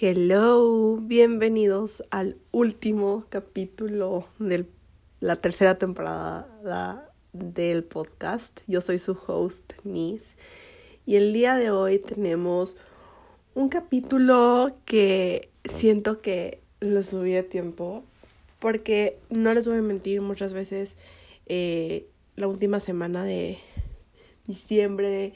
Hello, bienvenidos al último capítulo de la tercera temporada del podcast. Yo soy su host, Nis, y el día de hoy tenemos un capítulo que siento que lo subí a tiempo porque no les voy a mentir, muchas veces eh, la última semana de diciembre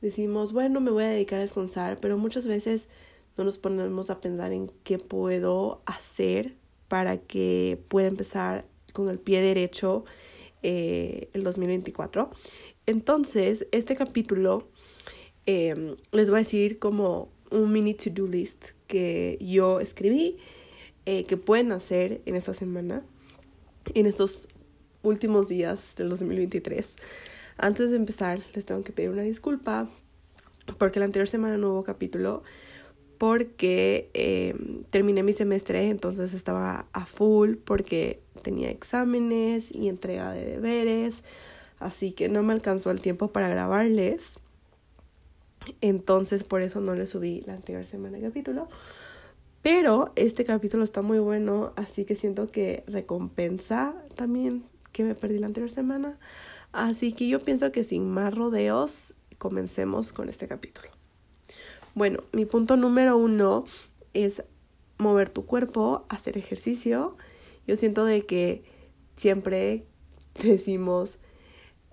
decimos, bueno, me voy a dedicar a descansar, pero muchas veces no nos ponemos a pensar en qué puedo hacer para que pueda empezar con el pie derecho eh, el 2024. Entonces, este capítulo em, les voy a decir como un mini to-do list que yo escribí, eh, que pueden hacer en esta semana, en estos últimos días del 2023. Antes de empezar, les tengo que pedir una disculpa porque la anterior semana no hubo capítulo porque eh, terminé mi semestre, entonces estaba a full porque tenía exámenes y entrega de deberes, así que no me alcanzó el tiempo para grabarles. Entonces por eso no les subí la anterior semana el capítulo. Pero este capítulo está muy bueno, así que siento que recompensa también que me perdí la anterior semana. Así que yo pienso que sin más rodeos, comencemos con este capítulo. Bueno, mi punto número uno es mover tu cuerpo, hacer ejercicio. Yo siento de que siempre decimos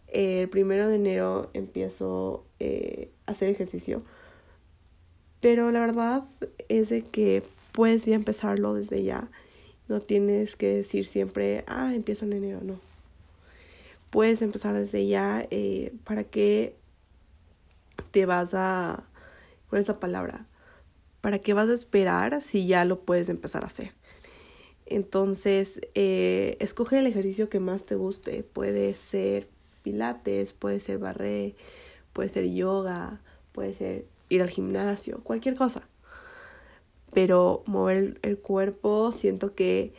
el primero de enero empiezo eh, a hacer ejercicio. Pero la verdad es de que puedes ya empezarlo desde ya. No tienes que decir siempre, ah, empiezo en enero, no. Puedes empezar desde ya eh, para que te vas a ¿Cuál es la palabra? ¿Para qué vas a esperar si ya lo puedes empezar a hacer? Entonces, eh, escoge el ejercicio que más te guste. Puede ser pilates, puede ser barré, puede ser yoga, puede ser ir al gimnasio, cualquier cosa. Pero mover el cuerpo siento que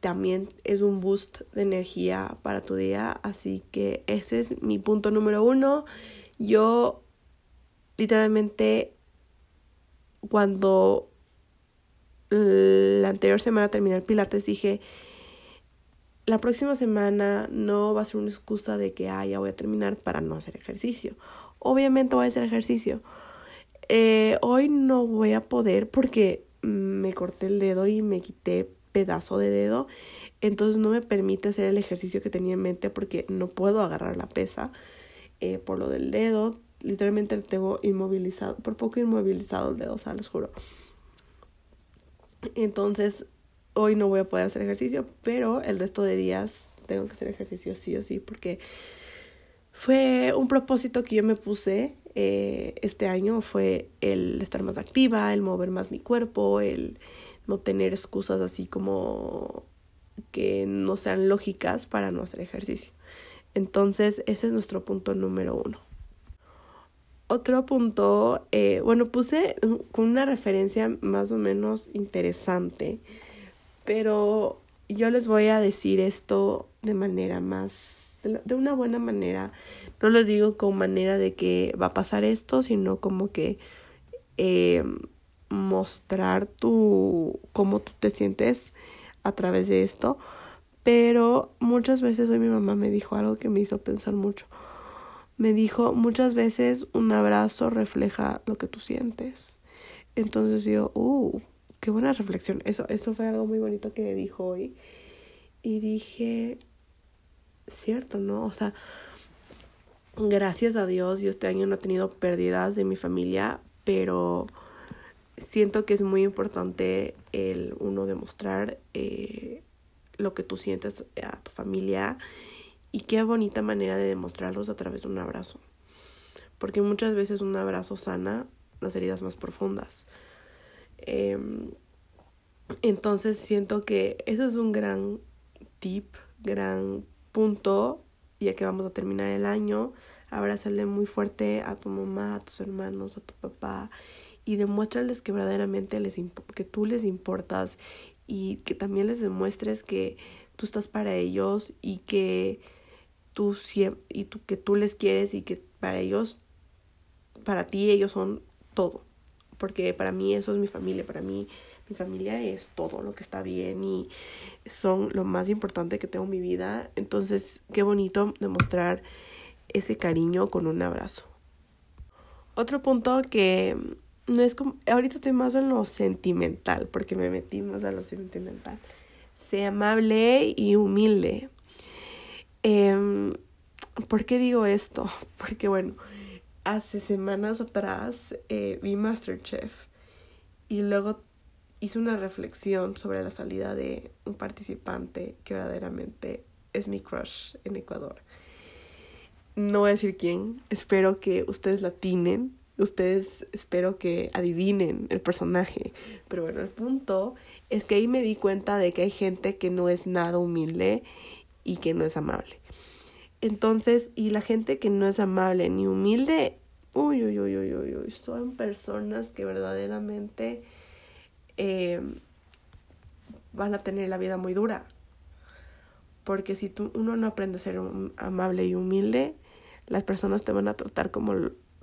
también es un boost de energía para tu día. Así que ese es mi punto número uno. Yo literalmente cuando la anterior semana terminé el pilates dije, la próxima semana no va a ser una excusa de que, ah, ya voy a terminar para no hacer ejercicio. Obviamente voy a hacer ejercicio. Eh, hoy no voy a poder porque me corté el dedo y me quité pedazo de dedo. Entonces no me permite hacer el ejercicio que tenía en mente porque no puedo agarrar la pesa eh, por lo del dedo literalmente tengo inmovilizado, por poco inmovilizado el dedo, o sea, les juro. Entonces, hoy no voy a poder hacer ejercicio, pero el resto de días tengo que hacer ejercicio sí o sí, porque fue un propósito que yo me puse eh, este año, fue el estar más activa, el mover más mi cuerpo, el no tener excusas así como que no sean lógicas para no hacer ejercicio. Entonces, ese es nuestro punto número uno. Otro punto, eh, bueno, puse con una referencia más o menos interesante, pero yo les voy a decir esto de manera más, de una buena manera. No les digo con manera de que va a pasar esto, sino como que eh, mostrar tu, cómo tú te sientes a través de esto. Pero muchas veces hoy mi mamá me dijo algo que me hizo pensar mucho me dijo muchas veces un abrazo refleja lo que tú sientes. Entonces yo, uh, qué buena reflexión. Eso, eso fue algo muy bonito que dijo hoy. Y dije, cierto, ¿no? O sea, gracias a Dios, yo este año no he tenido pérdidas de mi familia, pero siento que es muy importante el uno demostrar eh, lo que tú sientes a tu familia y qué bonita manera de demostrarlos a través de un abrazo. Porque muchas veces un abrazo sana las heridas más profundas. Em, entonces siento que ese es un gran tip, gran punto, ya que vamos a terminar el año. Abrázale muy fuerte a tu mamá, a tus hermanos, a tu papá y demuéstrales que verdaderamente les que tú les importas y que también les demuestres que tú estás para ellos y que tú y tú, que tú les quieres y que para ellos, para ti ellos son todo. porque para mí eso es mi familia, para mí mi familia es todo lo que está bien y son lo más importante que tengo en mi vida. Entonces, qué bonito demostrar ese cariño con un abrazo. Otro punto que no es como, ahorita estoy más en lo sentimental, porque me metí más a lo sentimental. Sé amable y humilde. Eh, ¿Por qué digo esto? Porque bueno, hace semanas atrás eh, vi Masterchef y luego hice una reflexión sobre la salida de un participante que verdaderamente es mi crush en Ecuador. No voy a decir quién, espero que ustedes la atinen, ustedes espero que adivinen el personaje, pero bueno, el punto es que ahí me di cuenta de que hay gente que no es nada humilde y que no es amable. Entonces, y la gente que no es amable ni humilde, uy, uy, uy, uy, uy, uy son personas que verdaderamente eh, van a tener la vida muy dura. Porque si tú, uno no aprende a ser amable y humilde, las personas te van a tratar como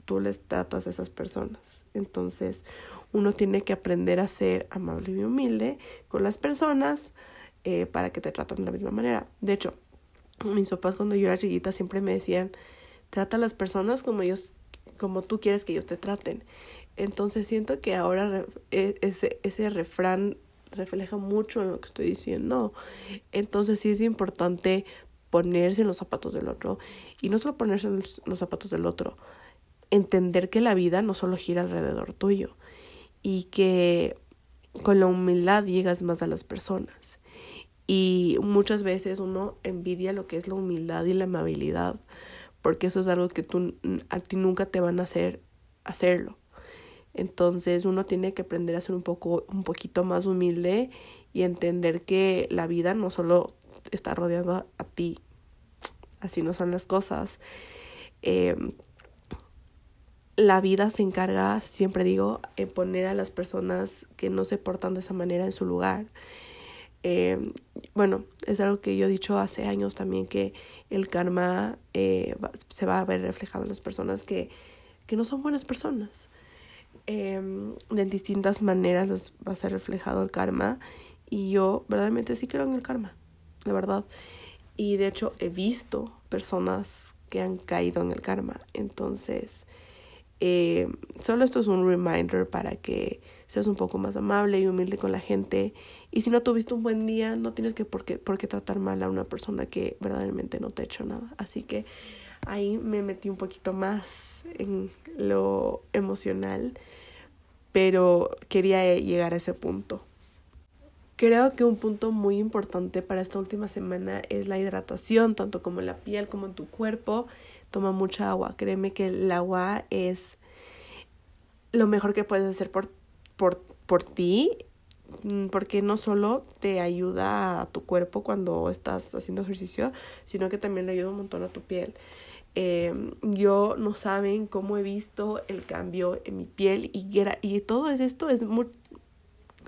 tú les tratas a esas personas. Entonces, uno tiene que aprender a ser amable y humilde con las personas eh, para que te traten de la misma manera. De hecho, mis papás cuando yo era chiquita siempre me decían, trata a las personas como ellos, como tú quieres que ellos te traten. Entonces siento que ahora e, ese, ese refrán refleja mucho en lo que estoy diciendo. Entonces sí es importante ponerse en los zapatos del otro y no solo ponerse en los zapatos del otro, entender que la vida no solo gira alrededor tuyo y que con la humildad llegas más a las personas. Y muchas veces uno envidia lo que es la humildad y la amabilidad, porque eso es algo que tú, a ti nunca te van a hacer hacerlo. Entonces uno tiene que aprender a ser un poco, un poquito más humilde y entender que la vida no solo está rodeando a, ti, así no son las cosas. Em, la vida se encarga, siempre digo, en poner a las personas que no se portan de esa manera en su lugar. Eh, bueno, es algo que yo he dicho hace años también, que el karma eh, se va a ver reflejado en las personas que, que no son buenas personas. Eh, de distintas maneras va a ser reflejado el karma y yo verdaderamente sí creo en el karma, la verdad. Y de hecho he visto personas que han caído en el karma. Entonces, eh, solo esto es un reminder para que seas un poco más amable y humilde con la gente. Y si no tuviste un buen día, no tienes que por qué, tratar mal a una persona que verdaderamente no te ha hecho nada. Así que ahí me metí un poquito más en lo emocional, pero quería llegar a ese punto. Creo que un punto muy importante para esta última semana es la hidratación, tanto como en la piel como en tu cuerpo toma mucha agua. Créeme que el agua es lo mejor que puedes hacer por, por, por ti, porque no solo te ayuda a tu cuerpo cuando estás haciendo ejercicio, sino que también le ayuda un montón a tu piel. Em, yo no saben cómo he visto el cambio en mi piel y, y todo esto es muy,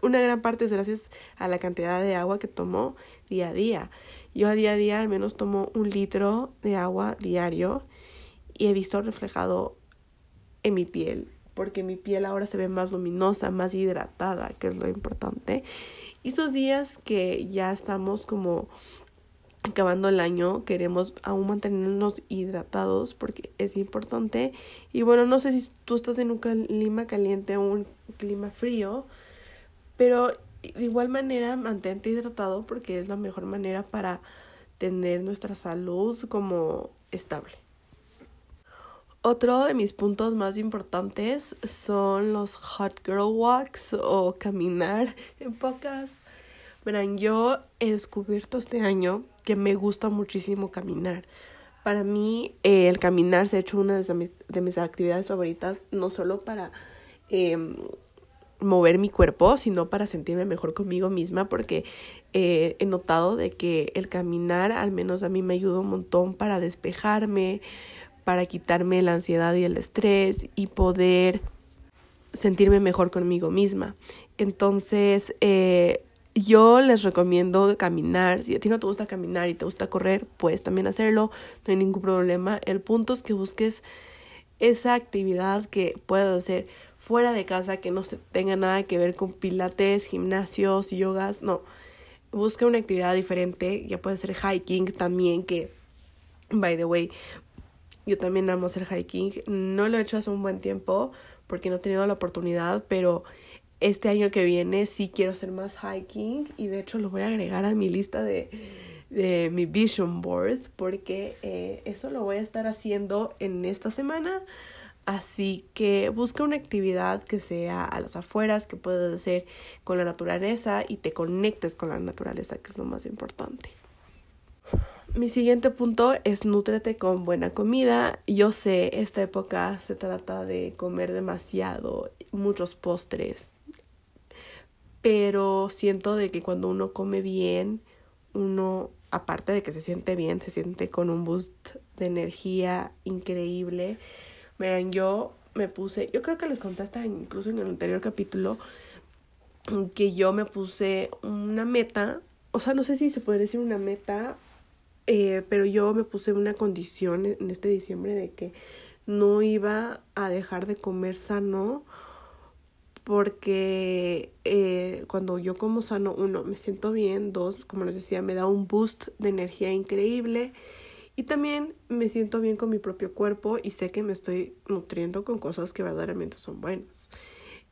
una gran parte es gracias a la cantidad de agua que tomo día a día. Yo a día a día al menos tomo un litro de agua diario y he visto reflejado en mi piel, porque mi piel ahora se ve más luminosa, más hidratada, que es lo importante. Y esos días que ya estamos como acabando el año, queremos aún mantenernos hidratados porque es importante. Y bueno, no sé si tú estás en un clima caliente o un clima frío, pero de igual manera mantente hidratado porque es la mejor manera para tener nuestra salud como estable. Otro de mis puntos más importantes son los hot girl walks o caminar en pocas. Verán, yo he descubierto este año que me gusta muchísimo caminar. Para mí eh, el caminar se ha hecho una de mis, actividades favoritas, no solo para em, mover mi cuerpo, sino para sentirme mejor conmigo misma, porque eh, he notado de que el caminar al menos a mí me ayuda un montón para despejarme, para quitarme la ansiedad y el estrés y poder sentirme mejor conmigo misma. Entonces, eh, yo les recomiendo caminar. Si a ti no te gusta caminar y te gusta correr, puedes también hacerlo. No hay ningún problema. El punto es que busques esa actividad que puedas hacer fuera de casa que no tenga nada que ver con pilates, gimnasios, yogas, no. Busca una actividad diferente, ya puede ser hiking también, que, by the way, yo también amo hacer hiking. No lo he hecho hace un buen tiempo porque no he tenido la oportunidad, pero este año que viene sí quiero hacer más hiking y de hecho lo voy a agregar a mi lista de, de mi vision board porque eh, eso lo voy a estar haciendo en esta semana Así que busca una actividad que sea a las afueras, que puedas hacer con la naturaleza y te conectes con la naturaleza, que es lo más importante. Mi siguiente punto es nútrete con buena comida. Yo sé, esta época se trata de comer demasiado, muchos postres, pero siento de que cuando uno come bien, uno, aparte de que se siente bien, se siente con un boost de energía increíble Miren, yo me puse, yo creo que les conté hasta incluso en el anterior capítulo que yo me puse una meta, o sea, no sé si se puede decir una meta, eh, pero yo me puse una condición en este diciembre de que no iba a dejar de comer sano porque eh, cuando yo como sano, uno, me siento bien, dos, como les decía, me da un boost de energía increíble y también me siento bien con mi propio cuerpo y sé que me estoy nutriendo con cosas que verdaderamente son buenas.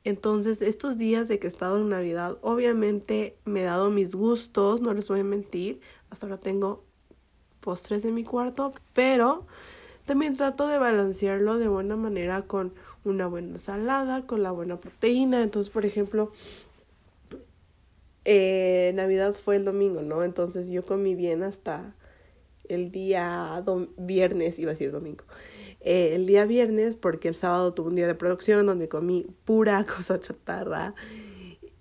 Entonces, estos días de que he estado en Navidad, obviamente me he dado mis gustos, no les voy a mentir. Hasta ahora tengo postres en mi cuarto, pero también trato de balancearlo de buena manera con una buena ensalada, con la buena proteína. Entonces, por ejemplo, eh, Navidad fue el domingo, ¿no? Entonces yo comí bien hasta el día viernes, iba a decir domingo, eh, el día viernes porque el sábado tuve un día de producción donde comí pura cosa chatarra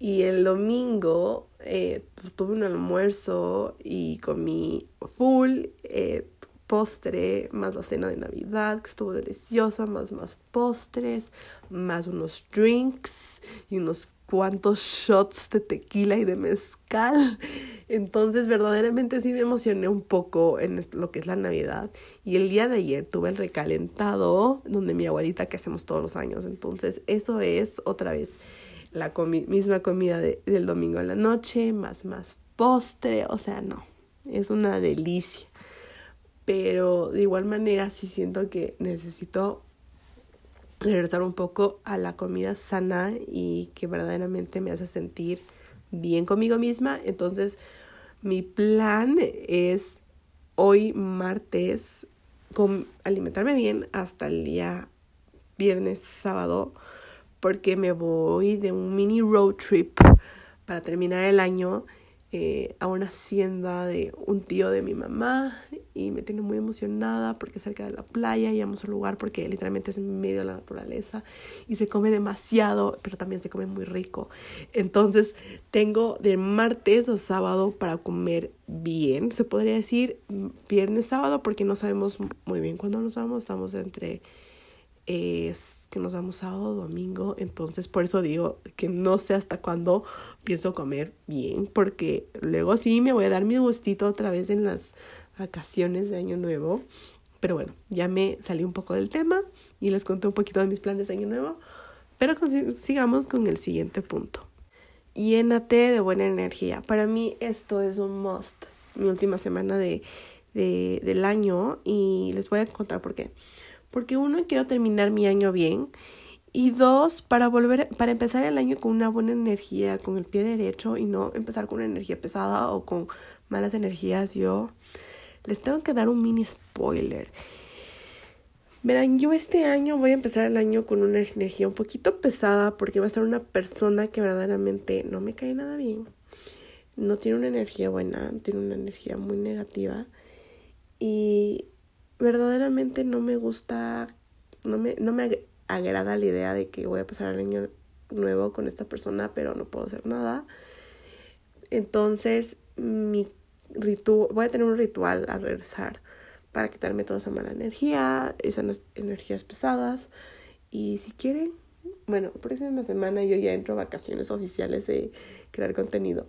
y el domingo eh, tuve un almuerzo y comí full eh, postre, más la cena de Navidad que estuvo deliciosa, más más postres, más unos drinks y unos cuantos shots de tequila y de mezcal. Entonces, verdaderamente sí me emocioné un poco en lo que es la Navidad. Y el día de ayer tuve el recalentado, donde mi abuelita que hacemos todos los años. Entonces, eso es otra vez la misma comida del domingo en la noche, más más postre. O sea, no, es una delicia. Pero de igual manera sí siento que necesito regresar un poco a la comida sana y que verdaderamente me hace sentir bien conmigo misma. Entonces, mi plan es hoy martes alimentarme bien hasta el día viernes, sábado, porque me voy de un mini road trip para terminar el año eh, a una hacienda de un tío de mi mamá y me tiene muy emocionada porque cerca de la playa y vamos a lugar porque literalmente es medio de la naturaleza y se come demasiado, pero también se come muy rico. Entonces tengo de martes a sábado para comer bien, se podría decir viernes, sábado, porque no sabemos muy bien cuándo nos vamos, estamos entre es que nos vamos sábado, domingo, entonces por eso digo que no sé hasta cuándo pienso comer bien, porque luego sí me voy a dar mi gustito otra vez en las vacaciones de Año Nuevo. Pero bueno, ya me salí un poco del tema y les conté un poquito de mis planes de Año Nuevo, pero sigamos con el siguiente punto. Llénate de buena energía. Para mí esto es un must, mi última semana de, de, del año y les voy a contar por qué porque uno, quiero terminar mi año bien y dos, para volver, para empezar el año con una buena energía, con el pie derecho y no empezar con una energía pesada o con malas energías, yo les tengo que dar un mini spoiler. Verán, yo este año voy a empezar el año con una energía un poquito pesada porque va a ser una persona que verdaderamente no me cae nada bien. No tiene una energía buena, tiene una energía muy negativa. Y verdaderamente no me gusta, no me, no me agrada la idea de que voy a pasar el año nuevo con esta persona, pero no puedo hacer nada. Entonces, mi voy a tener un ritual al regresar para quitarme toda esa mala energía, esas energías pesadas. Y si quieren, bueno, próxima semana yo ya entro a vacaciones oficiales de crear contenido.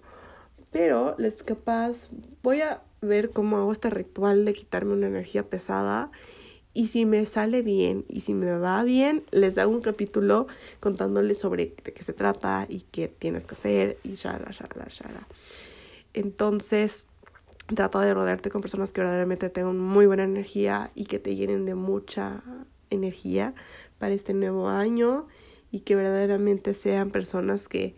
Pero les capaz voy a ver cómo hago este ritual de quitarme una energía pesada Y si me sale bien y si me va bien, les hago un capítulo contándoles sobre de qué se trata y qué tienes que hacer y shala, shala, shala. Entonces, trata de rodearte con personas que verdaderamente tengan muy buena energía y que te llenen de mucha energía para este nuevo año y que verdaderamente sean personas que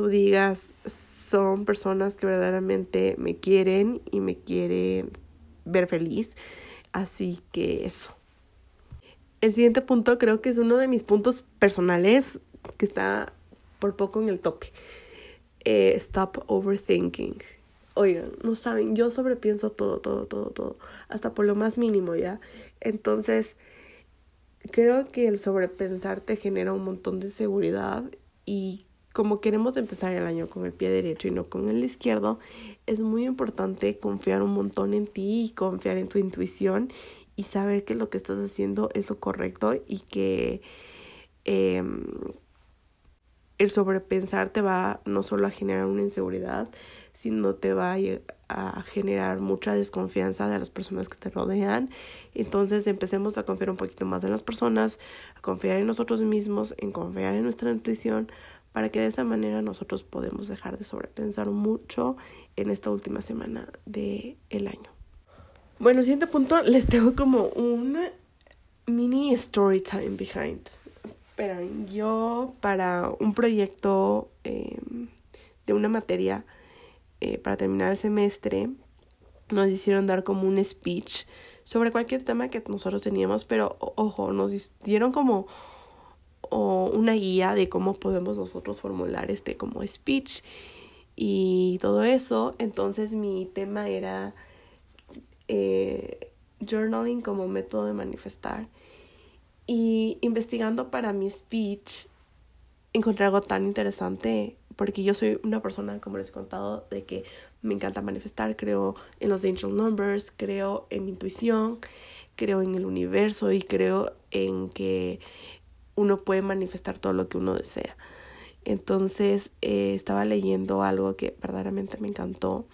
tú digas son personas que verdaderamente me quieren y me quieren ver feliz. Así que eso. El siguiente punto creo que es uno de mis puntos personales que está por poco en el tope. Eh, stop overthinking. Oigan, no saben, yo sobrepienso todo, todo, todo, todo, hasta por lo más mínimo, ¿ya? Entonces, creo que el sobrepensar te genera un montón de seguridad y como queremos empezar el año con el pie derecho y no con el izquierdo, es muy importante confiar un montón en ti y confiar en tu intuición y saber que lo que estás haciendo es lo correcto y que em, el sobrepensar te va no solo a generar una inseguridad, sino te va a generar mucha desconfianza de las personas que te rodean. Entonces empecemos a confiar un poquito más en las personas, a confiar en nosotros mismos, en confiar en nuestra intuición, para que de esa manera nosotros podemos dejar de sobrepensar mucho en esta última semana del el año. Bueno, siguiente punto, les tengo como un mini story time behind. Esperan, yo para un proyecto em, de una materia eh, para terminar el semestre nos hicieron dar como un speech sobre cualquier tema que nosotros teníamos, pero ojo, nos dieron como o una guía de cómo podemos nosotros formular este como speech y todo eso. Entonces mi tema era eh, journaling como método de manifestar. Y investigando para mi speech, encontré algo tan interesante porque yo soy una persona, como les he contado, de que me encanta manifestar, creo en los angel numbers, creo en mi intuición, creo en el universo y creo en que uno puede manifestar todo lo que uno desea. Entonces eh, estaba leyendo algo que verdaderamente me encantó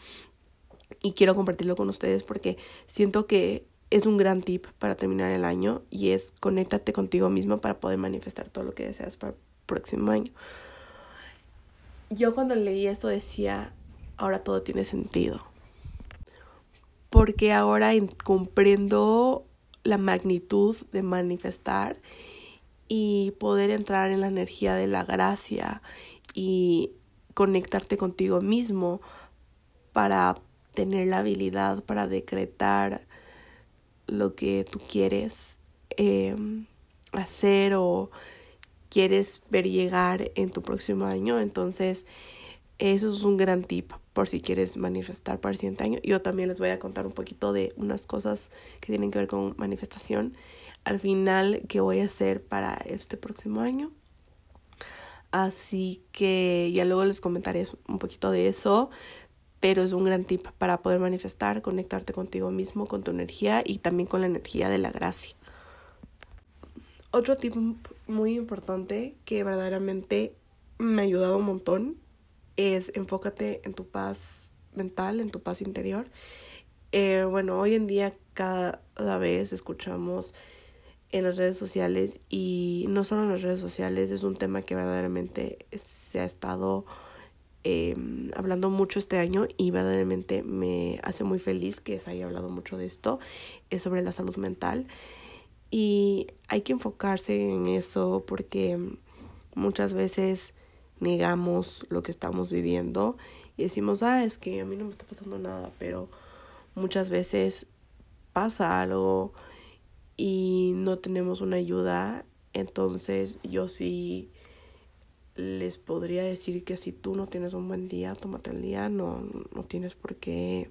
y quiero compartirlo con ustedes porque siento que es un gran tip para terminar el año y es conéctate contigo mismo para poder manifestar todo lo que deseas para el próximo año. Yo cuando leí esto decía, ahora todo tiene sentido. Porque ahora comprendo la magnitud de manifestar y poder entrar en la energía de la gracia y conectarte contigo mismo para tener la habilidad para decretar lo que tú quieres em, hacer o quieres ver llegar en tu próximo año. Entonces, eso es un gran tip por si quieres manifestar para el siguiente año. Yo también les voy a contar un poquito de unas cosas que tienen que ver con manifestación al final que voy a hacer para este próximo año. Así que ya luego les comentaré un poquito de eso, pero es un gran tip para poder manifestar, conectarte contigo mismo, con tu energía y también con la energía de la gracia. Otro tip muy importante que verdaderamente me ha ayudado un montón es enfócate en tu paz mental, en tu paz interior. Eh, bueno, hoy en día cada vez escuchamos en las redes sociales y no solo en las redes sociales, es un tema que verdaderamente se ha estado em, hablando mucho este año y verdaderamente me hace muy feliz que se haya hablado mucho de esto, es sobre la salud mental. Y hay que enfocarse en eso porque muchas veces negamos lo que estamos viviendo y decimos, ah, es que a mí no me está pasando nada, pero muchas veces pasa algo y no tenemos una ayuda, entonces yo sí les podría decir que si tú no tienes un buen día, tómate el día, no, no tienes por qué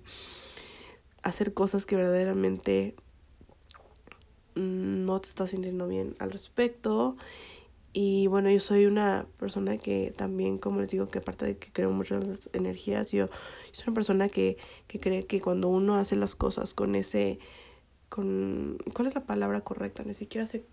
hacer cosas que verdaderamente no te estás sintiendo bien al respecto. Y bueno, yo soy una persona que también, como les digo, que aparte de que creo mucho en las energías, yo, soy una persona que, que cree que cuando uno hace las cosas con ese con cuál es la palabra correcta, ni siquiera sé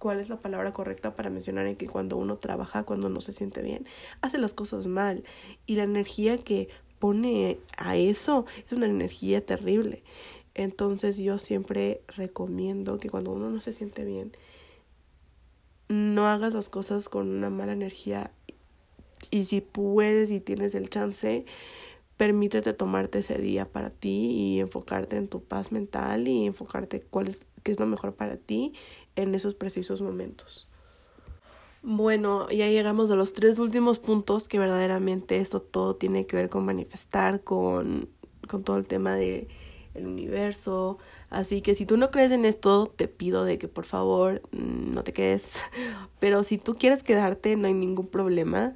cuál es la palabra correcta para mencionar en que cuando uno trabaja, cuando no se siente bien, hace las cosas mal. Y la energía que pone a eso es una energía terrible. Entonces yo siempre recomiendo que cuando uno no se siente bien, no hagas las cosas con una mala energía. Y si puedes y tienes el chance, permítete tomarte ese día para ti y enfocarte en tu paz mental y enfocarte cuál es, qué es lo mejor para ti en esos precisos momentos. Bueno, ya llegamos a los tres últimos puntos que verdaderamente esto todo tiene que ver con manifestar, con, con todo el tema de universo. Así que si tú no crees en esto, te pido de que por favor mm, no te quedes. Pero si tú quieres quedarte, no hay ningún problema.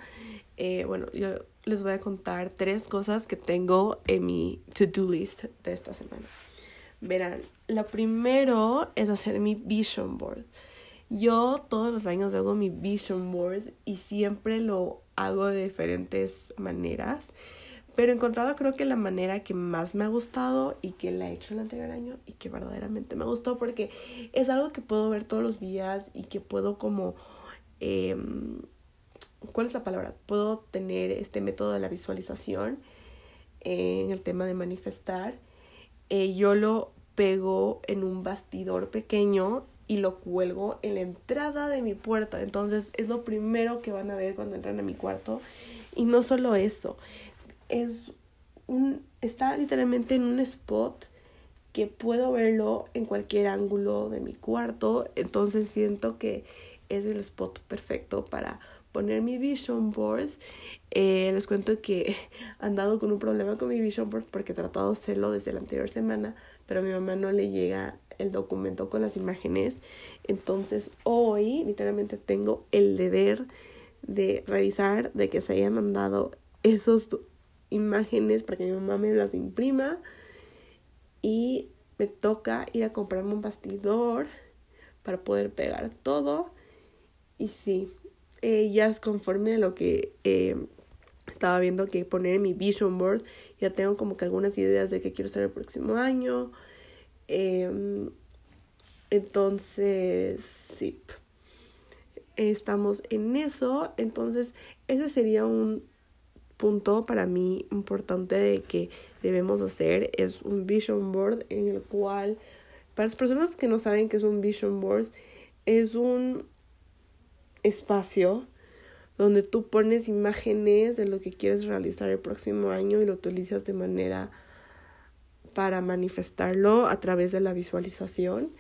Eh, bueno, yo les voy a contar tres cosas que tengo en mi to-do list de esta semana. Verán, lo primero es hacer mi vision board. Yo todos los años hago mi vision board y siempre lo hago de diferentes maneras. Pero he encontrado creo que la manera que más me ha gustado y que la he hecho el anterior año y que verdaderamente me gustó porque es algo que puedo ver todos los días y que puedo como... Em, ¿Cuál es la palabra? Puedo tener este método de la visualización en el tema de manifestar. Eh, yo lo pego en un bastidor pequeño y lo cuelgo en la entrada de mi puerta. Entonces es lo primero que van a ver cuando entran a mi cuarto. Y no solo eso, es un, está literalmente en un spot que puedo verlo en cualquier ángulo de mi cuarto, entonces siento que es el spot perfecto para poner mi vision board. Eh, les cuento que he andado con un problema con mi vision board porque he tratado de hacerlo desde la anterior semana, pero a mi mamá no le llega el documento con las imágenes. Entonces hoy literalmente tengo el deber de revisar de que se hayan mandado esos imágenes para que mi mamá me las imprima y me toca ir a comprarme un bastidor para poder pegar todo y sí, eh, ya es conforme a lo que eh, estaba viendo que poner en mi vision board, ya tengo como que algunas ideas de qué quiero hacer el próximo año. Em, entonces, sí, estamos en eso. Entonces, ese sería un punto para mí importante de que debemos hacer es un vision board en el cual para las personas que no saben qué es un vision board es un espacio donde tú pones imágenes de lo que quieres realizar el próximo año y lo utilizas de manera para manifestarlo a través de la visualización.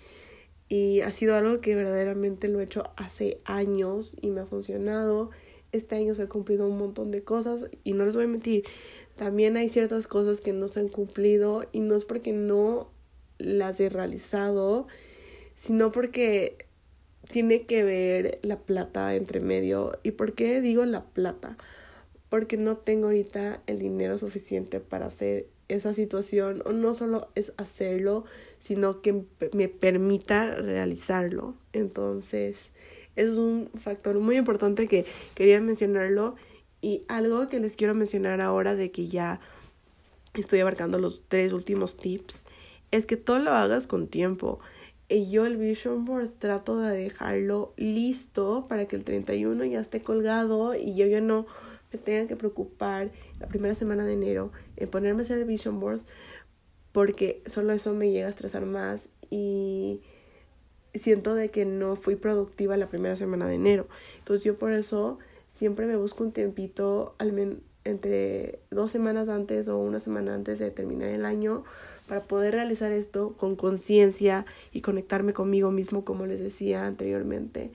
Y ha sido algo que verdaderamente lo he hecho hace años y me ha funcionado. Este año se ha cumplido un montón de cosas y no les voy a mentir, también hay ciertas cosas que no se han cumplido y no es porque no las he realizado, sino porque tiene que ver la plata entre medio. ¿Y por qué digo la plata? Porque no tengo ahorita el dinero suficiente para hacer esa situación o no solo es hacerlo, sino que me permita realizarlo. Entonces, es un factor muy importante que quería mencionarlo y algo que les quiero mencionar ahora de que ya estoy abarcando los tres últimos tips es que todo lo hagas con tiempo. Y yo el vision board trato de dejarlo listo para que el 31 ya esté colgado y yo ya no me tenga que preocupar la primera semana de enero en ponerme a hacer el vision board porque solo eso me llega a estresar más y siento de que no fui productiva la primera semana de enero. Entonces yo por eso siempre me busco un tiempito, entre dos semanas antes o una semana antes de terminar el año para poder realizar esto con conciencia y conectarme conmigo mismo, como les decía anteriormente,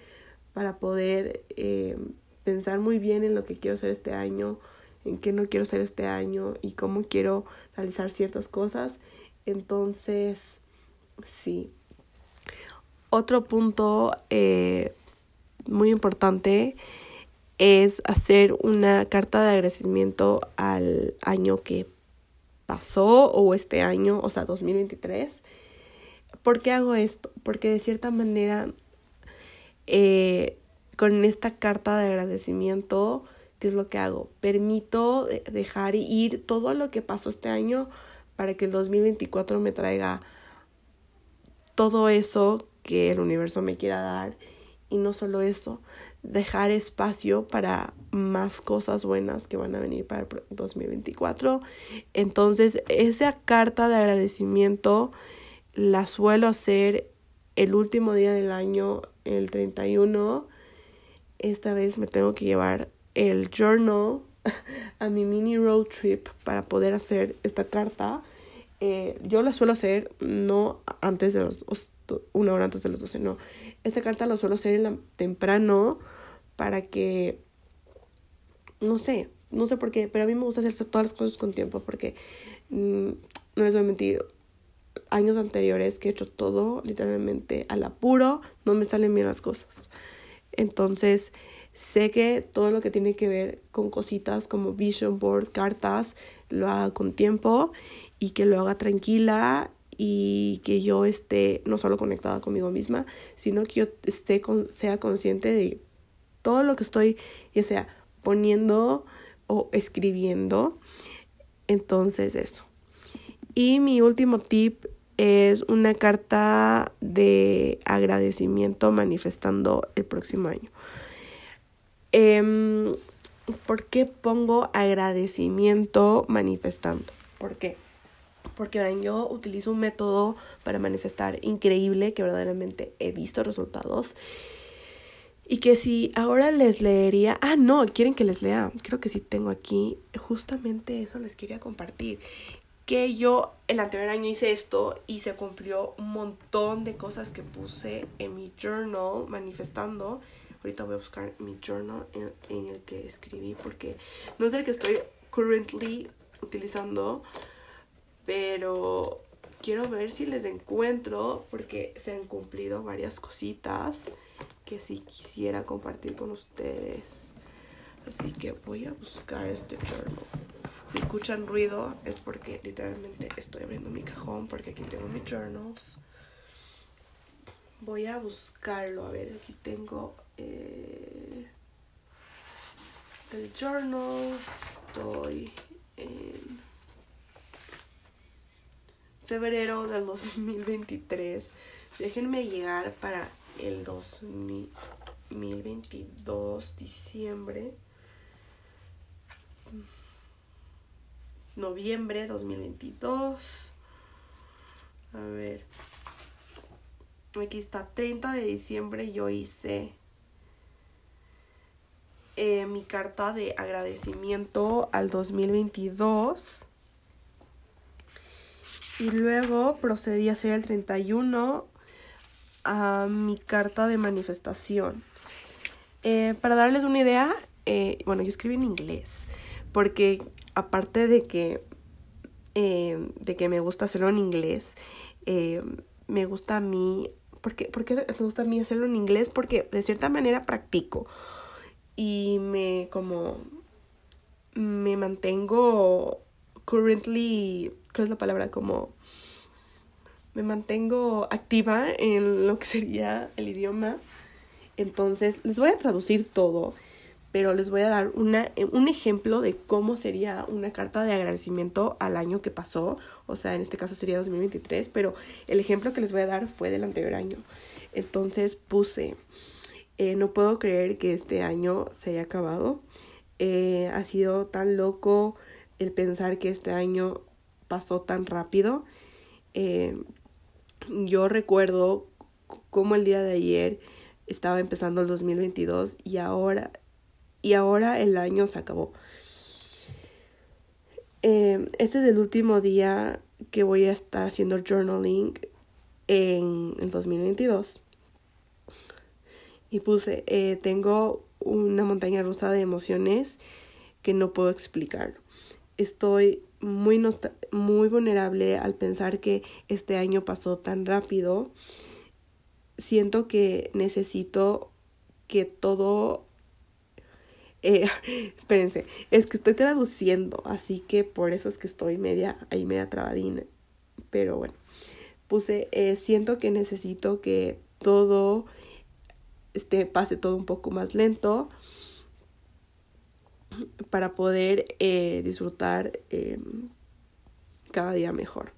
para poder eh, pensar muy bien en lo que quiero hacer este año, en qué no quiero hacer este año y cómo quiero realizar ciertas cosas. Entonces, sí, otro punto eh, muy importante es hacer una carta de agradecimiento al año que pasó o este año, o sea, 2023. ¿Por qué hago esto? Porque de cierta manera, eh, con esta carta de agradecimiento, ¿qué es lo que hago? Permito dejar ir todo lo que pasó este año para que el 2024 me traiga todo eso que el universo me quiera dar. Y no solo eso, dejar espacio para más cosas buenas que van a venir para el 2024. Entonces, esa carta de agradecimiento la suelo hacer el último día del año, el 31. Esta vez me tengo que llevar el journal a mi mini road trip para poder hacer esta carta. Eh, yo la suelo hacer no antes de los una hora antes de las 12, no. Esta carta la suelo hacer en la, temprano para que, no sé, no sé por qué, pero a mí me gusta hacer todas las cosas con tiempo porque, mm, no les voy a mentir, años anteriores que he hecho todo literalmente al apuro, no me salen bien las cosas. Entonces, sé que todo lo que tiene que ver con cositas como vision board, cartas, lo haga con tiempo y que lo haga tranquila y que yo esté no solo conectada conmigo misma, sino que yo esté con, sea consciente de todo lo que estoy, ya sea poniendo o escribiendo. Entonces eso. Y mi último tip es una carta de agradecimiento manifestando el próximo año. Eh, ¿Por qué pongo agradecimiento manifestando? ¿Por qué? Porque yo utilizo un método para manifestar increíble que verdaderamente he visto resultados. Y que si ahora les leería, ah, no, quieren que les lea, creo que sí tengo aquí, justamente eso les quería compartir. Que yo el anterior año hice esto y se cumplió un montón de cosas que puse en mi journal manifestando. Ahorita voy a buscar mi journal en, el que escribí porque no es el que estoy currently utilizando, pero quiero ver si les encuentro porque se han cumplido varias cositas que sí quisiera compartir con ustedes. Así que voy a buscar este journal. Si escuchan ruido es porque literalmente estoy abriendo mi cajón porque aquí tengo mis journals. Voy a buscarlo. A ver, aquí tengo eh, el journal. Estoy en febrero del 2023. Déjenme llegar para el 2022, diciembre. Noviembre 2022. A ver. Aquí está, 30 de diciembre yo hice eh, mi carta de agradecimiento al 2022. Y luego procedí a hacer el 31 a mi carta de manifestación. Eh, para darles una idea, eh, bueno, yo escribí en inglés, porque aparte de que, eh, de que me gusta hacerlo en inglés, me gusta a mí, porque, porque me gusta a mí hacerlo en inglés, porque de cierta manera practico y me como me mantengo currently ¿Qué es la palabra? Como me mantengo activa en lo que sería el idioma. Entonces, les voy a traducir todo, pero les voy a dar una, un ejemplo de cómo sería una carta de agradecimiento al año que pasó. O sea, en este caso sería 2023, pero el ejemplo que les voy a dar fue del anterior año. Entonces puse, eh, no puedo creer que este año se haya acabado. Eh, ha sido tan loco el pensar que este año pasó tan rápido. Eh, yo recuerdo cómo el día de ayer estaba empezando el 2022 y ahora, y ahora el año se acabó. Eh, este es el último día que voy a estar haciendo journaling en el 2022. Y puse, eh, tengo una montaña rusa de emociones que no puedo explicar. Estoy muy, muy vulnerable al pensar que este año pasó tan rápido. Siento que necesito que todo... Eh, espérense, es que estoy traduciendo, así que por eso es que estoy media, ahí media trabadina. Pero bueno, puse, eh, siento que necesito que todo este, pase todo un poco más lento para poder eh, disfrutar em, cada día mejor.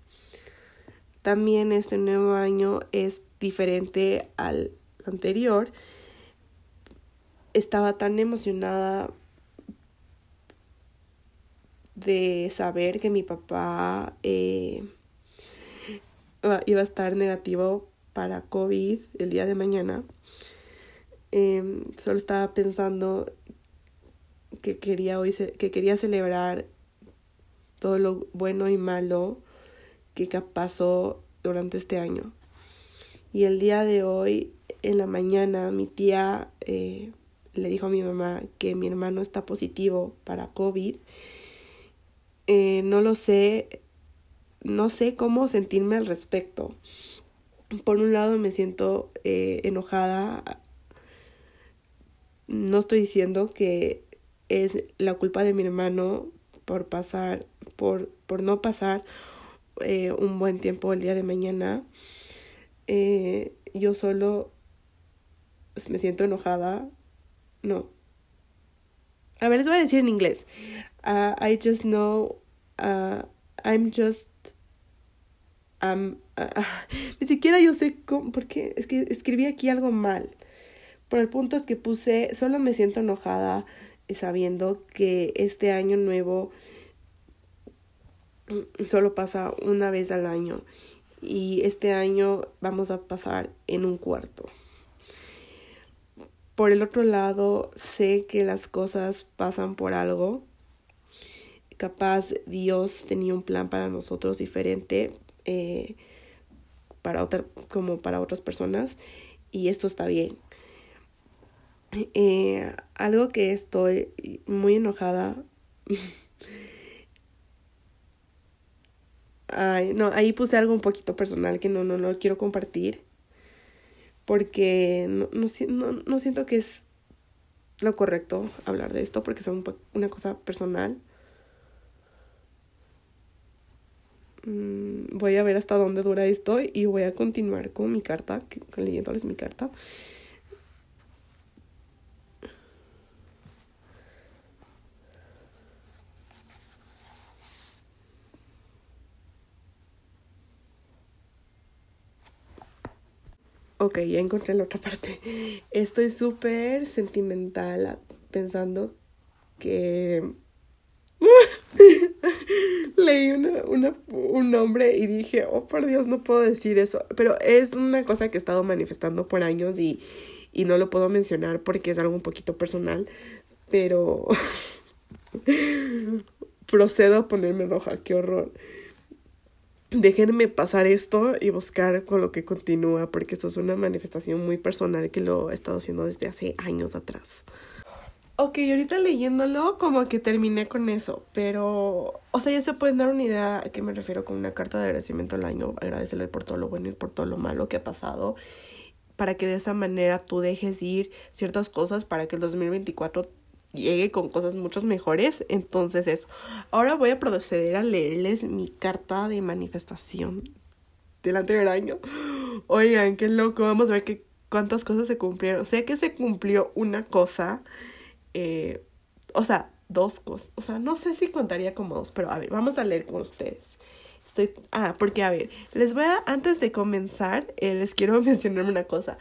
También este nuevo año es diferente al anterior. estaba tan emocionada de saber que mi papá eh, iba a estar negativo para COVID el día de mañana. Em, solo estaba pensando que quería hoy que quería celebrar todo lo bueno y malo que pasó durante este año. Y el día de hoy, en la mañana, mi tía eh, le dijo a mi mamá que mi hermano está positivo para COVID. Eh, no lo sé, no sé cómo sentirme al respecto. Por un lado me siento eh, enojada. No estoy diciendo que es la culpa de mi hermano por pasar, por, por no pasar eh, un buen tiempo el día de mañana. Eh, yo solo me siento enojada. No. A ver, les voy a decir en inglés. Uh, I just know. Uh, I'm just. Um, uh, ni siquiera yo sé cómo. Porque es que escribí aquí algo mal. Pero el punto es que puse. Solo me siento enojada sabiendo que este año nuevo solo pasa una vez al año y este año vamos a pasar en un cuarto. Por el otro lado, sé que las cosas pasan por algo. Capaz Dios tenía un plan para nosotros diferente eh, para otra, como para otras personas y esto está bien. Eh, algo que estoy muy enojada Ay, no, ahí puse algo un poquito personal que no, no, no quiero compartir. Porque no, no, no, siento que es lo correcto hablar de esto porque es una cosa personal. Mm, voy a ver hasta dónde dura esto y voy a continuar con mi carta, leyéndoles mi carta. Ok, ya encontré la otra parte. Estoy súper sentimental pensando que leí una, un nombre y dije, oh por Dios, no puedo decir eso. Pero es una cosa que he estado manifestando por años y, y no lo puedo mencionar porque es algo un poquito personal. Pero procedo a ponerme roja, qué horror déjenme pasar esto y buscar con lo que continúa, porque esto es una manifestación muy personal que lo he estado haciendo desde hace años atrás. Ok, ahorita leyéndolo como que terminé con eso, pero, o sea, ya se pueden dar una idea a qué me refiero con una carta de agradecimiento al año, agradecerle por todo lo bueno y por todo lo malo que ha pasado, para que de esa manera tú dejes ir ciertas cosas para que el 2024 llegue con cosas mucho mejores. Entonces eso. Ahora voy a proceder a leerles mi carta de manifestación del anterior año. Oigan, qué loco. Vamos a ver qué cuántas cosas se cumplieron. Sé que se cumplió una cosa. Eh, o sea, dos cosas. O sea, no sé si contaría como dos, pero a ver, vamos a leer con ustedes. Estoy. Ah, porque a ver, les voy a. Antes de comenzar, eh, les quiero mencionar una cosa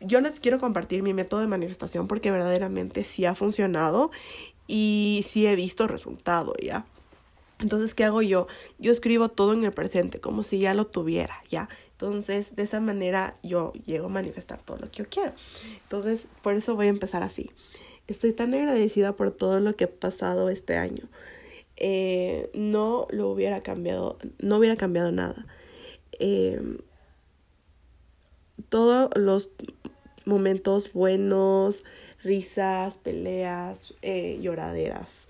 yo les quiero compartir mi método de manifestación porque verdaderamente sí ha funcionado y sí he visto resultado, ¿ya? Entonces, ¿qué hago yo? Yo escribo todo en el presente, como si ya lo tuviera, ¿ya? Entonces, de esa manera yo llego a manifestar todo lo que yo quiero. Entonces, por eso voy a empezar así. Estoy tan agradecida por todo lo que ha pasado este año. Eh, no lo hubiera cambiado, no hubiera cambiado nada. Eh, todos los momentos buenos, risas, peleas, eh, lloraderas.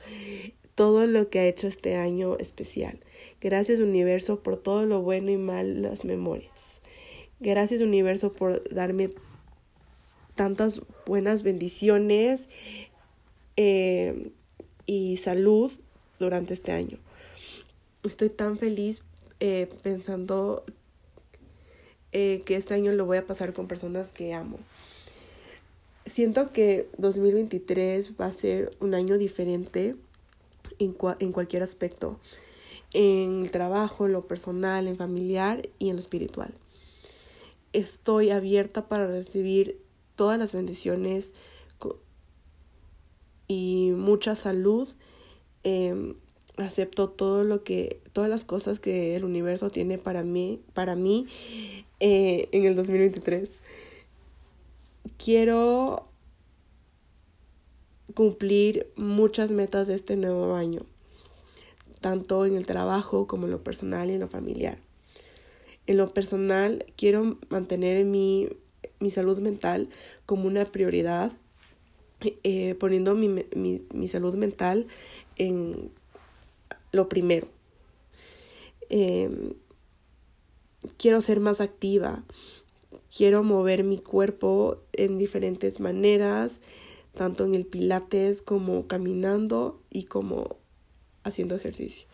Todo lo que ha hecho este año especial. Gracias universo por todo lo bueno y mal las memorias. Gracias universo por darme tantas buenas bendiciones eh, y salud durante este año. Estoy tan feliz eh, pensando que este año lo voy a pasar con personas que amo siento que 2023 va a ser un año diferente en, en cualquier aspecto, en el trabajo, en lo personal, en familiar y en lo espiritual. Estoy abierta para recibir todas las bendiciones y mucha salud. Em, acepto todo lo que, todas las cosas que el universo tiene para mí, para mí eh, en el 2023. Quiero cumplir muchas metas de este nuevo año, tanto en el trabajo como en lo personal y en lo familiar. En lo personal, quiero mantener mi, mi salud mental como una prioridad, eh, poniendo mi, mi, mi, salud mental en lo primero. Eh, quiero ser más activa, quiero mover mi cuerpo en diferentes maneras, tanto en el pilates como caminando y como haciendo ejercicio.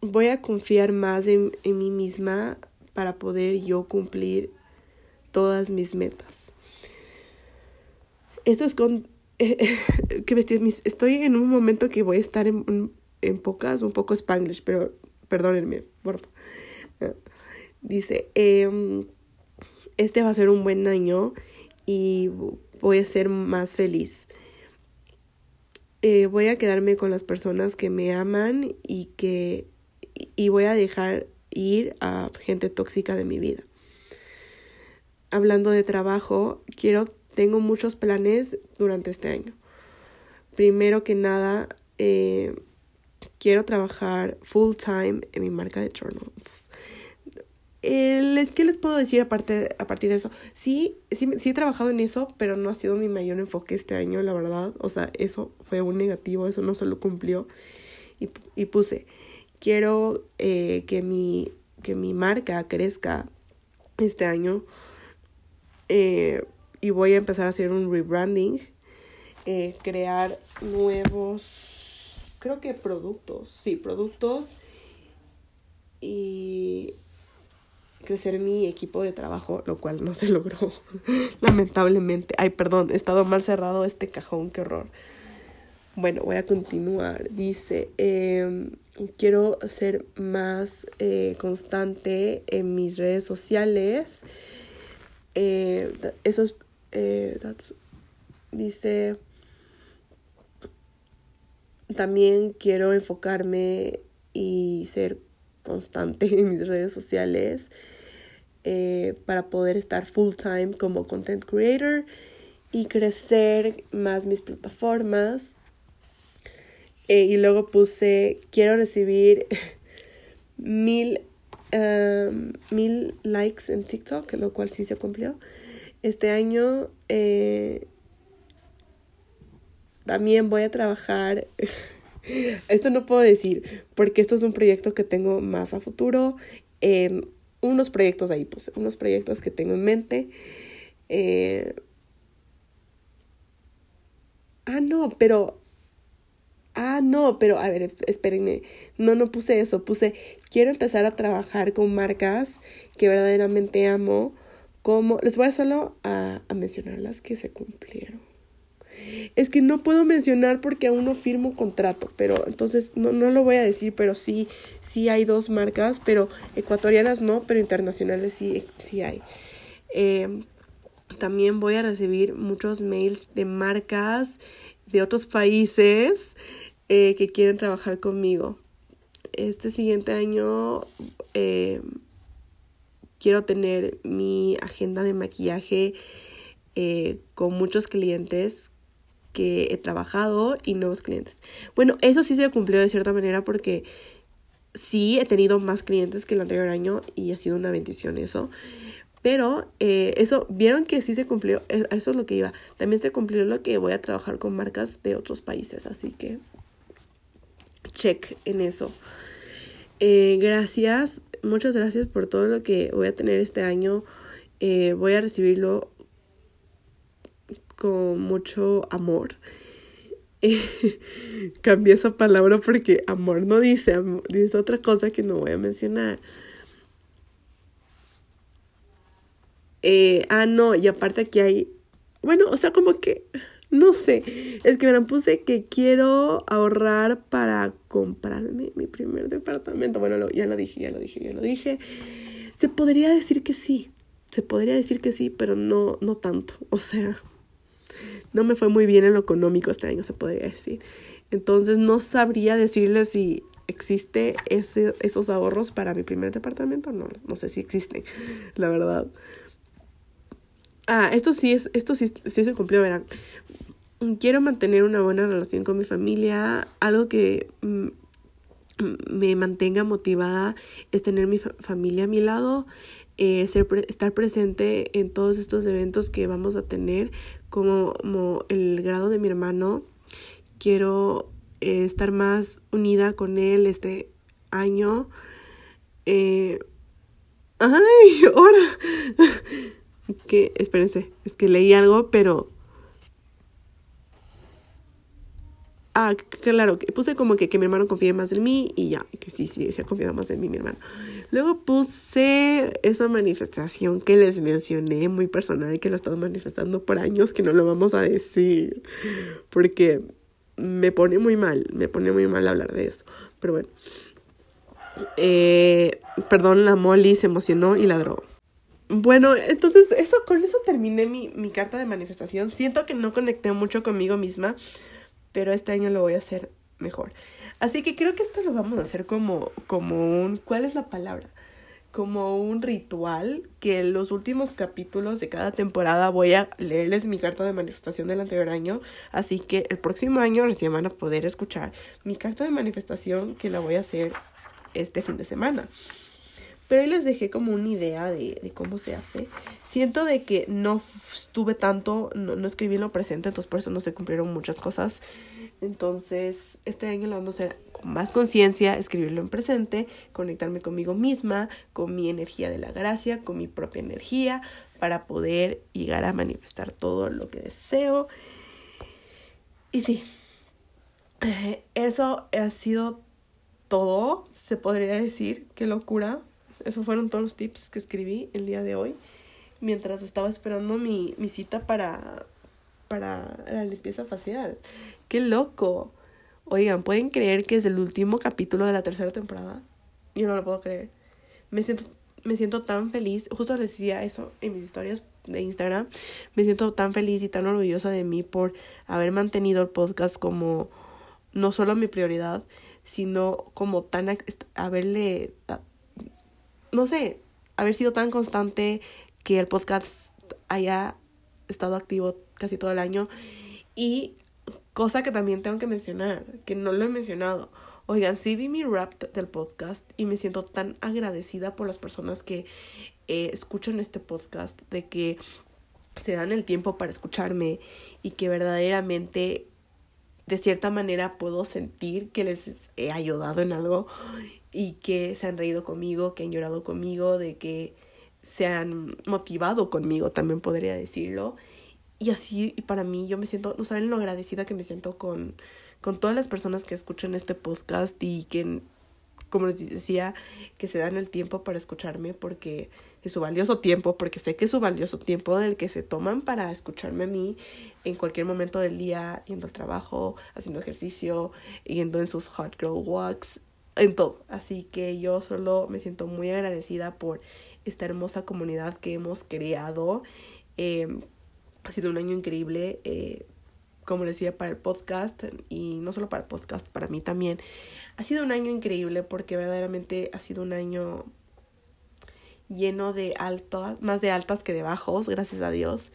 Voy a confiar más en, en mí misma para poder yo cumplir todas mis metas. Esto es con... que estoy en un momento que voy a estar en, en pocas, un poco spanglish, pero perdónenme, por Dice, eh, este va a ser un buen año y voy a ser más feliz. Eh, voy a quedarme con las personas que me aman y que y voy a dejar ir a gente tóxica de mi vida. Hablando de trabajo, quiero tengo muchos planes durante este año. Primero que nada, eh, quiero trabajar full time en mi marca de journals. ¿Qué les puedo decir aparte, a partir de eso? Sí, sí, sí he trabajado en eso, pero no ha sido mi mayor enfoque este año, la verdad. O sea, eso fue un negativo, eso no se lo cumplió. Y, y puse, quiero eh, que, mi, que mi marca crezca este año. Eh, y voy a empezar a hacer un rebranding, eh, crear nuevos, creo que productos, sí, productos y crecer mi equipo de trabajo, lo cual no se logró, lamentablemente. Ay, perdón, he estado mal cerrado este cajón, qué horror. Bueno, voy a continuar. Dice, em, quiero ser más eh, constante en mis redes sociales. Eh, eso es, eh, dice, también quiero enfocarme y ser constante en mis redes sociales eh, para poder estar full time como content creator y crecer más mis plataformas. Eh, y luego puse, quiero recibir mil, um, mil likes en TikTok, lo cual sí se cumplió. Este año eh, también voy a trabajar Esto no puedo decir, porque esto es un proyecto que tengo más a futuro. en unos proyectos ahí, pues, unos proyectos que tengo en mente. Eh, ah, no, pero. Ah, no, pero a ver, espérenme. No, no puse eso. Puse, quiero empezar a trabajar con marcas que verdaderamente amo. Como, les voy solo a, a mencionar las que se cumplieron. Es que no puedo mencionar porque aún no firmo contrato, pero entonces no, no lo voy a decir, pero sí, sí hay dos marcas, pero ecuatorianas no, pero internacionales sí, sí hay. Eh, también voy a recibir muchos mails de marcas de otros países eh, que quieren trabajar conmigo. Este siguiente año eh, quiero tener mi agenda de maquillaje con muchos clientes que he trabajado y nuevos clientes. Bueno, eso sí se cumplió de cierta manera porque sí he tenido más clientes que el anterior año y ha sido una bendición eso. Pero eh, eso, vieron que sí se cumplió, eso es lo que iba. También se cumplió lo que voy a trabajar con marcas de otros países, así que check en eso. Eh, gracias, muchas gracias por todo lo que voy a tener este año. Eh, voy a recibirlo con mucho amor. cambié esa palabra porque amor no dice, dice otra cosa que no voy a mencionar. Eh, ah, no, y aparte aquí hay, bueno, o sea, como que, no sé, es que me puse que quiero ahorrar para comprarme mi primer departamento. Bueno, ya lo dije, ya lo dije, ya lo dije. Se podría decir que sí, se podría decir que sí, pero no, no tanto. O sea, no me fue muy bien en lo económico este año, se podría decir. Entonces no sabría decirle si existe ese, esos ahorros para mi primer departamento. No, no sé si existen, la verdad. Ah, esto sí es, esto sí, sí se cumplió, verán. Quiero mantener una buena relación con mi familia. Algo que mm, me mantenga motivada es tener mi familia a mi lado, eh, ser estar presente en todos estos eventos que vamos a tener, como, como el grado de mi hermano. Quiero eh, estar más unida con él este año. Eh, ¡Ay! ¡Ahora! que, espérense, es que leí algo, pero Ah, claro, puse como que, que mi hermano confíe más en mí y ya, que sí, sí, se ha confiado más en mí mi hermano. Luego puse esa manifestación que les mencioné, muy personal, que lo he estado manifestando por años, que no lo vamos a decir, porque me pone muy mal, me pone muy mal hablar de eso. Pero bueno, eh, perdón, la Molly se emocionó y ladró. Bueno, entonces eso, con eso terminé mi, mi carta de manifestación. Siento que no conecté mucho conmigo misma pero este año lo voy a hacer mejor. Así que creo que esto lo vamos a hacer como, como un, ¿cuál es la palabra? Como un ritual que en los últimos capítulos de cada temporada voy a leerles mi carta de manifestación del anterior año. Así que el próximo año recién van a poder escuchar mi carta de manifestación que la voy a hacer este fin de semana. Pero ahí les dejé como una idea de, de cómo se hace. Siento de que no estuve tanto, no, no escribí en lo presente, entonces por eso no se cumplieron muchas cosas. Entonces, este año lo vamos a hacer con más conciencia, escribirlo en presente, conectarme conmigo misma, con mi energía de la gracia, con mi propia energía, para poder llegar a manifestar todo lo que deseo. Y sí, eh, eso ha sido todo, se podría decir, qué locura, esos fueron todos los tips que escribí el día de hoy. Mientras estaba esperando mi, mi cita para, para la limpieza facial. ¡Qué loco! Oigan, ¿pueden creer que es el último capítulo de la tercera temporada? Yo no lo puedo creer. Me siento, me siento tan feliz. Justo decía eso en mis historias de Instagram. Me siento tan feliz y tan orgullosa de mí por haber mantenido el podcast como no solo mi prioridad, sino como tan haberle no sé, haber sido tan constante que el podcast haya estado activo casi todo el año. Y cosa que también tengo que mencionar, que no lo he mencionado. Oigan, sí vi mi rap del podcast y me siento tan agradecida por las personas que eh, escuchan este podcast, de que se dan el tiempo para escucharme y que verdaderamente de cierta manera puedo sentir que les he ayudado en algo y que se han reído conmigo, que han llorado conmigo, de que se han motivado conmigo, también podría decirlo. Y así, para mí, yo me siento, no saben lo agradecida que me siento con, con todas las personas que escuchan este podcast y que, como les decía, que se dan el tiempo para escucharme porque es su valioso tiempo, porque sé que es su valioso tiempo del que se toman para escucharme a mí en cualquier momento del día, yendo al trabajo, haciendo ejercicio, yendo en sus hot girl walks, en todo. Así que yo solo me siento muy agradecida por esta hermosa comunidad que hemos creado. Eh, ha sido un año increíble, eh, como decía, para el podcast y no solo para el podcast, para mí también. Ha sido un año increíble porque verdaderamente ha sido un año lleno de altas, más de altas que de bajos, gracias a Dios.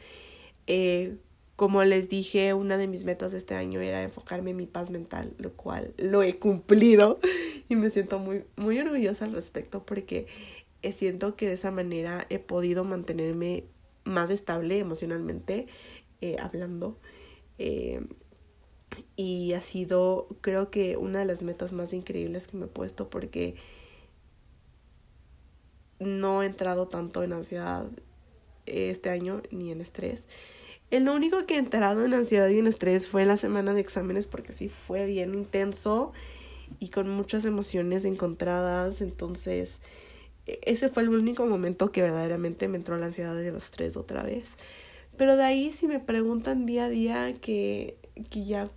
Eh, como les dije, una de mis metas este año era enfocarme en mi paz mental, lo cual lo he cumplido y me siento muy, muy orgullosa al respecto porque siento que de esa manera he podido mantenerme más estable emocionalmente eh, hablando. Eh, y ha sido, creo que, una de las metas más increíbles que me he puesto porque no he entrado tanto en ansiedad este año ni en estrés. El único que he entrado en ansiedad y en estrés fue en la semana de exámenes porque sí fue bien intenso y con muchas emociones encontradas. Entonces, e-, ese fue el único momento que verdaderamente me entró la ansiedad y el estrés otra vez. Pero de ahí, si me preguntan día a día que, que ya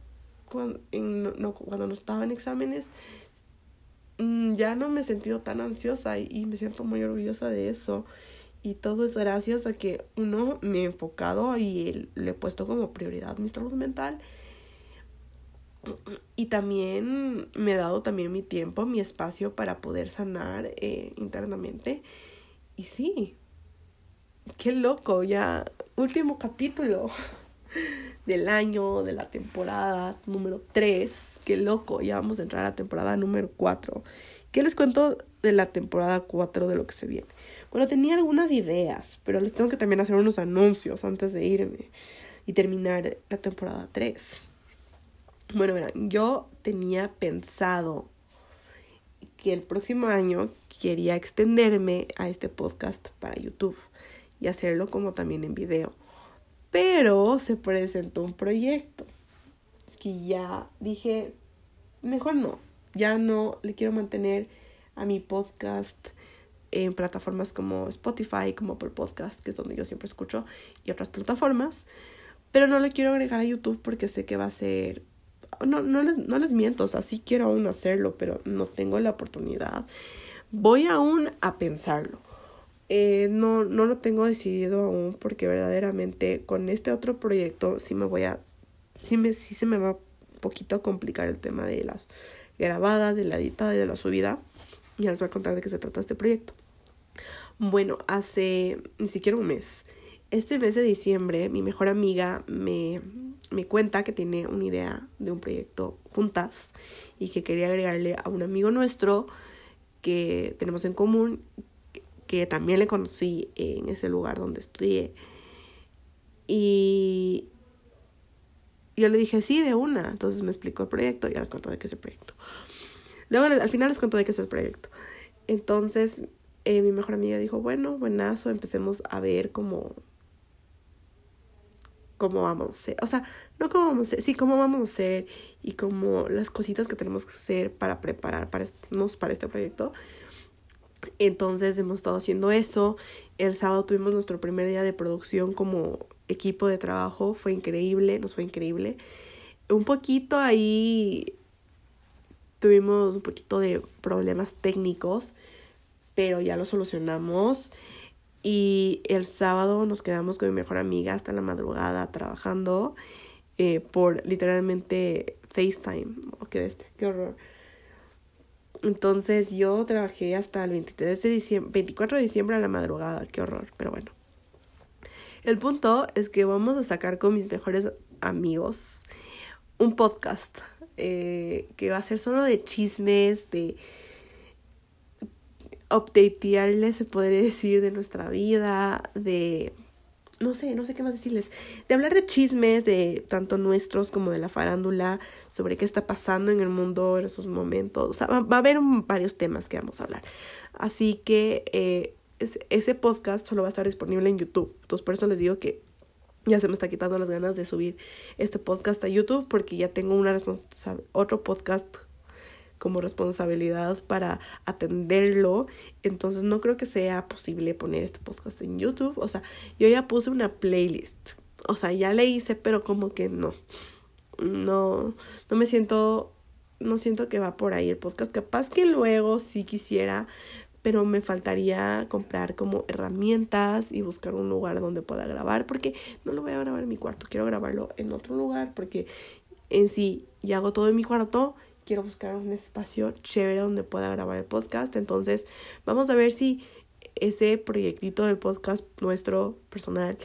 cuando, no, estaba en exámenes, mm, ya no me he sentido tan ansiosa y me siento muy orgullosa de eso. Y todo es gracias a que uno me he enfocado y le he puesto como prioridad mi salud mental. Y también me he dado también mi tiempo, mi espacio para poder sanar eh, internamente. Y sí, qué loco, ya último capítulo del año, de la temporada número 3. Qué loco, ya vamos a entrar a la temporada número 4. ¿Qué les cuento de la temporada 4 de lo que se viene? Bueno, tenía algunas ideas, pero les tengo que también hacer unos anuncios antes de irme y terminar la temporada 3. Bueno, verán, yo tenía pensado que el próximo año quería extenderme a este podcast para YouTube y hacerlo como también en video. Pero se presentó un proyecto que ya dije, mejor no, ya no le quiero mantener a mi podcast en plataformas como Spotify, como Apple Podcast, que es donde yo siempre escucho, y otras plataformas. Pero no le quiero agregar a YouTube porque sé que va a ser... No, no, les, no les miento, o sea, sí quiero aún hacerlo, pero no tengo la oportunidad. Voy aún a pensarlo. Eh, no, no lo tengo decidido aún porque verdaderamente con este otro proyecto sí me voy a... Sí, me, sí se me va un poquito a complicar el tema de las grabadas, de la editada y de la subida. Ya les voy a contar de qué se trata este proyecto. Bueno, hace ni siquiera un mes. Este mes de diciembre, mi mejor amiga me, me cuenta que tiene una idea de un proyecto juntas y que quería agregarle a un amigo nuestro que tenemos en común, que también le conocí en ese lugar donde estudié. Y yo le dije, sí, de una. Entonces me explicó el proyecto y ya les cuento de qué es el proyecto. Luego al final les cuento de qué es el proyecto. Entonces eh, mi mejor amiga dijo, bueno, buenazo, empecemos a ver cómo, cómo vamos a ser. O sea, no cómo vamos a ser, sí, cómo vamos a ser y como las cositas que tenemos que hacer para prepararnos para, este proyecto. Entonces hemos estado haciendo eso. El sábado tuvimos nuestro primer día de producción como equipo de trabajo. Fue increíble, nos fue increíble. Un poquito ahí tuvimos un poquito de problemas técnicos, pero ya lo solucionamos. Y el sábado nos quedamos con mi mejor amiga hasta la madrugada trabajando eh, por literalmente FaceTime. Oh, qué qué horror. Entonces yo trabajé hasta el 23 de diciembre, 24 de diciembre a la madrugada, qué horror, pero bueno. El punto es que vamos a sacar con mis mejores amigos un podcast eh, que va a ser solo de chismes, de updatearles, se podría decir, de nuestra vida, de no sé, no sé qué más decirles, de hablar de chismes, de tanto nuestros como de la farándula, sobre qué está pasando en el mundo en esos momentos. O sea, va, a haber varios temas que vamos a hablar. Así que eh, ese podcast solo va a estar disponible en YouTube. Entonces, por eso les digo que ya se me está quitando las ganas de subir este podcast a YouTube porque ya tengo una otro podcast como responsabilidad para atenderlo. Entonces no creo que sea posible poner este podcast en YouTube. O sea, yo ya puse una playlist. O sea, ya le hice, pero como que no. No, no me siento, no siento que va por ahí el podcast. Capaz que luego sí quisiera, pero me faltaría comprar como herramientas y buscar un lugar donde pueda grabar, porque no lo voy a grabar en mi cuarto, quiero grabarlo en otro lugar, porque en sí ya hago todo en mi cuarto quiero buscar un espacio chévere donde pueda grabar el podcast. Entonces, vamos a ver si ese proyectito del podcast nuestro personal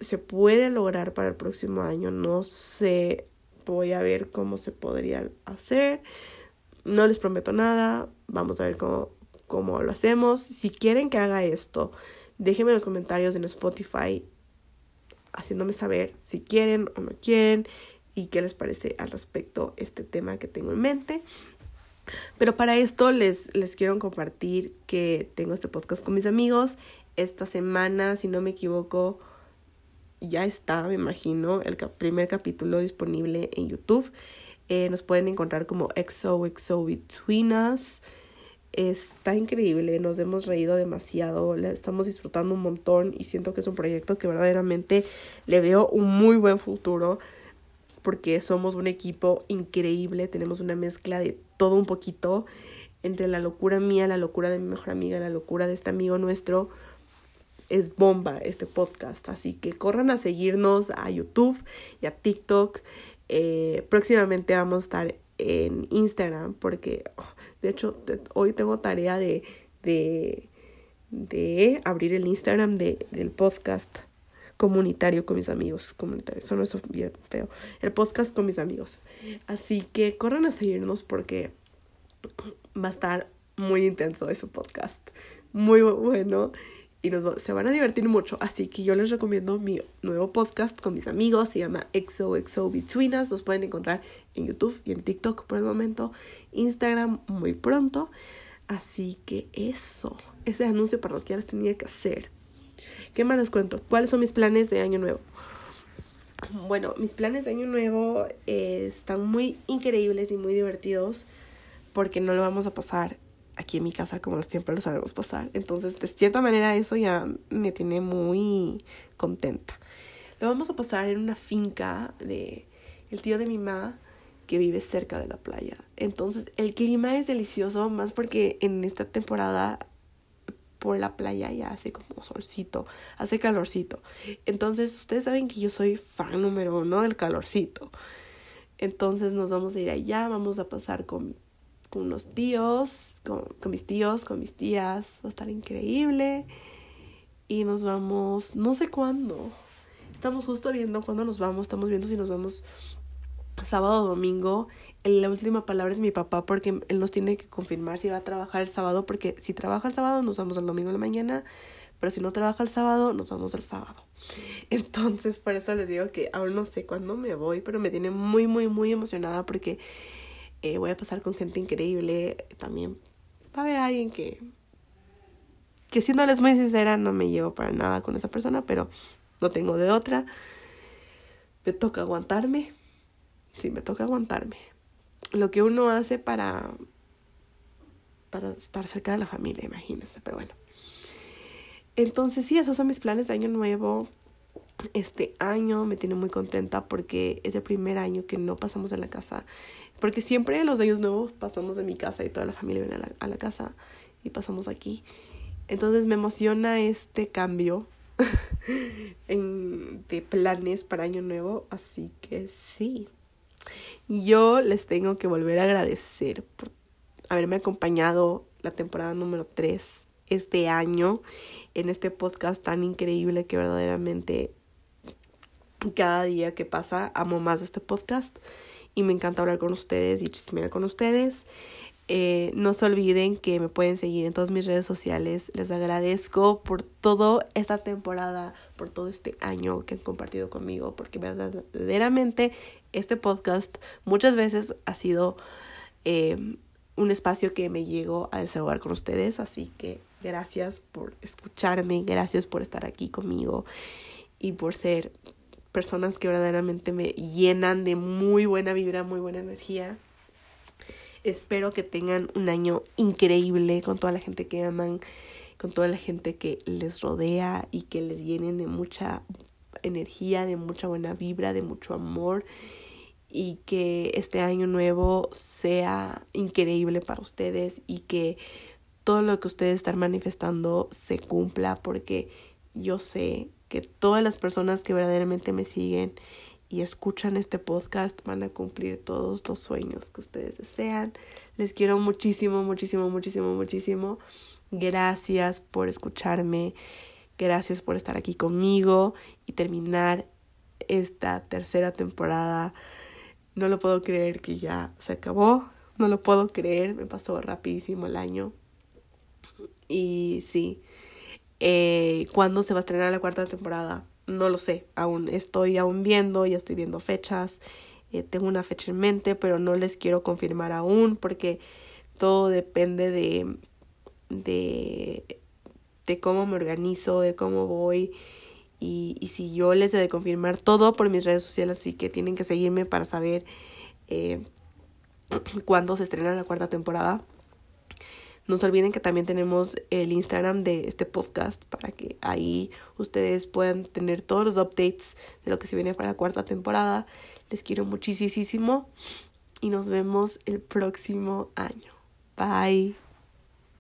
se puede lograr para el próximo año. No sé, voy a ver cómo se podría hacer. No les prometo nada. Vamos a ver cómo, cómo lo hacemos. Si quieren que haga esto, déjenme en los comentarios en Spotify haciéndome saber si quieren o no quieren y qué les parece al respecto este tema que tengo en mente. Pero para esto les, les quiero compartir que tengo este podcast con mis amigos. Esta semana, si no me equivoco, ya está, me imagino, el primer capítulo disponible en YouTube. Eh, nos pueden encontrar como XOXO Between Us. Está increíble, nos hemos reído demasiado, le estamos disfrutando un montón y siento que es un proyecto que verdaderamente le veo un muy buen futuro porque somos un equipo increíble, tenemos una mezcla de todo un poquito entre la locura mía, la locura de mi mejor amiga, la locura de este amigo nuestro, es bomba este podcast. Así que corran a seguirnos a YouTube y a TikTok. Eh, próximamente vamos a estar en Instagram porque, oh, de hecho, hoy tengo tarea de, de, de abrir el Instagram de, del podcast comunitario con mis amigos. Comunitario, eso no es bien feo. El podcast con mis amigos. Así que corran a seguirnos porque va a estar muy intenso ese podcast. Muy bueno y nos se van a divertir mucho. Así que yo les recomiendo mi nuevo podcast con mis amigos. Se llama XOXO Between Us. Los pueden encontrar en YouTube y en TikTok por el momento. Instagram muy pronto. Así que eso, ese anuncio parroquial tenía que hacer. ¿Qué más les cuento? ¿Cuáles son mis planes de año nuevo? Bueno, mis planes de año nuevo eh, están muy increíbles y muy divertidos porque no lo vamos a pasar aquí en mi casa como siempre lo sabemos pasar. Entonces, de cierta manera, eso ya me tiene muy contenta. Lo vamos a pasar en una finca de el tío de mi mamá que vive cerca de la playa. Entonces, el clima es delicioso, más porque en esta temporada por la playa ya hace como solcito, hace calorcito. Entonces, ustedes saben que yo soy fan número uno del calorcito. Entonces nos vamos a ir allá, vamos a pasar con con unos tíos, con, mis tíos, con mis tías. Va a estar increíble. Y nos vamos, no sé cuándo. Estamos justo viendo cuándo nos vamos. Estamos viendo si nos vamos sábado o domingo. La última palabra es mi papá porque él nos tiene que confirmar si va a trabajar el sábado. Porque si trabaja el sábado, nos vamos el domingo en la mañana. Pero si no trabaja el sábado, nos vamos el sábado. Entonces, por eso les digo que aún no sé cuándo me voy, pero me tiene muy, muy, muy emocionada porque eh, voy a pasar con gente increíble. También va a haber alguien que, que siéndoles muy sincera, no me llevo para nada con esa persona, pero no tengo de otra. Me toca aguantarme. Sí, me toca aguantarme. Lo que uno hace para, para estar cerca de la familia, imagínense, pero bueno. Entonces, sí, esos son mis planes de año nuevo. Este año me tiene muy contenta porque es el primer año que no pasamos en la casa porque siempre los años nuevos pasamos de mi casa y toda la familia viene a la, casa y pasamos aquí. Entonces me emociona este cambio en, de planes para año nuevo. Así que sí. Yo les tengo que volver a agradecer por haberme acompañado la temporada número 3 este año en este podcast tan increíble que verdaderamente cada día que pasa amo más este podcast y me encanta hablar con ustedes y chismear con ustedes. Eh, no se olviden que me pueden seguir en todas mis redes sociales. Les agradezco por toda esta temporada, por todo este año que han compartido conmigo, porque verdaderamente este podcast muchas veces ha sido eh, un espacio que me llego a desahogar con ustedes. Así que gracias por escucharme, gracias por estar aquí conmigo y por ser personas que verdaderamente me llenan de muy buena vibra, muy buena energía. Espero que tengan un año increíble con toda la gente que aman, con toda la gente que les rodea y que les llenen de mucha energía, de mucha buena vibra, de mucho amor y que este año nuevo sea increíble para ustedes y que todo lo que ustedes están manifestando se cumpla porque yo sé que todas las personas que verdaderamente me siguen y escuchan este podcast van a cumplir todos los sueños que ustedes desean. Les quiero muchísimo, muchísimo, muchísimo, muchísimo. Gracias por escucharme. Gracias por estar aquí conmigo y terminar esta tercera temporada. No lo puedo creer que ya se acabó. No lo puedo creer. Me pasó rapidísimo el año. Y sí, eh, ¿Cuándo se va a estrenar la cuarta temporada? No lo sé, aún estoy aún viendo, ya estoy viendo fechas, eh, tengo una fecha en mente, pero no les quiero confirmar aún porque todo depende de, de, de cómo me organizo, de cómo voy y, y si yo les he de confirmar todo por mis redes sociales, así que tienen que seguirme para saber eh, cuándo se estrena la cuarta temporada. No se olviden que también tenemos el Instagram de este podcast para que ahí ustedes puedan tener todos los updates de lo que se viene para la cuarta temporada. Les quiero muchísimo y nos vemos el próximo año. Bye.